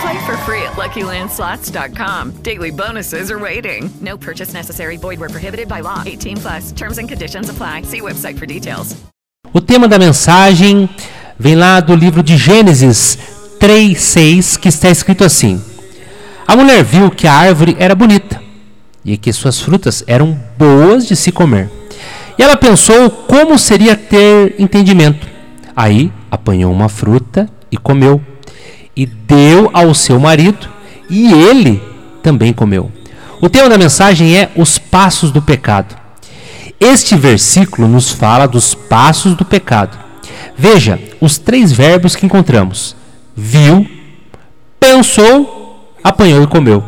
Play for free at LuckyLandSlots.com. Daily bonuses are waiting. No purchase necessary. Void where prohibited by law. 18 plus. Terms and conditions apply. See website for details. O tema da mensagem vem lá do livro de Gênesis 3:6, que está escrito assim: A mulher viu que a árvore era bonita e que suas frutas eram boas de se comer. E ela pensou como seria ter entendimento. Aí apanhou uma fruta e comeu, e deu ao seu marido, e ele também comeu. O tema da mensagem é os passos do pecado. Este versículo nos fala dos passos do pecado. Veja os três verbos que encontramos: viu, pensou, apanhou e comeu.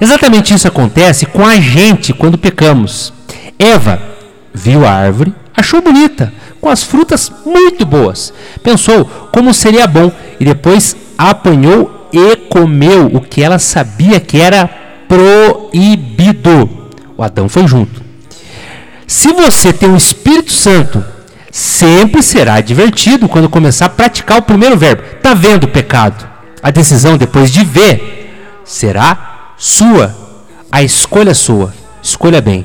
Exatamente isso acontece com a gente quando pecamos. Eva viu a árvore, achou bonita, com as frutas muito boas. Pensou como seria bom e depois apanhou e comeu o que ela sabia que era proibido. O Adão foi junto. Se você tem o Espírito Santo, sempre será divertido quando começar a praticar o primeiro verbo. Tá vendo o pecado? A decisão depois de ver será sua. A escolha é sua. Escolha bem.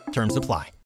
Terms apply.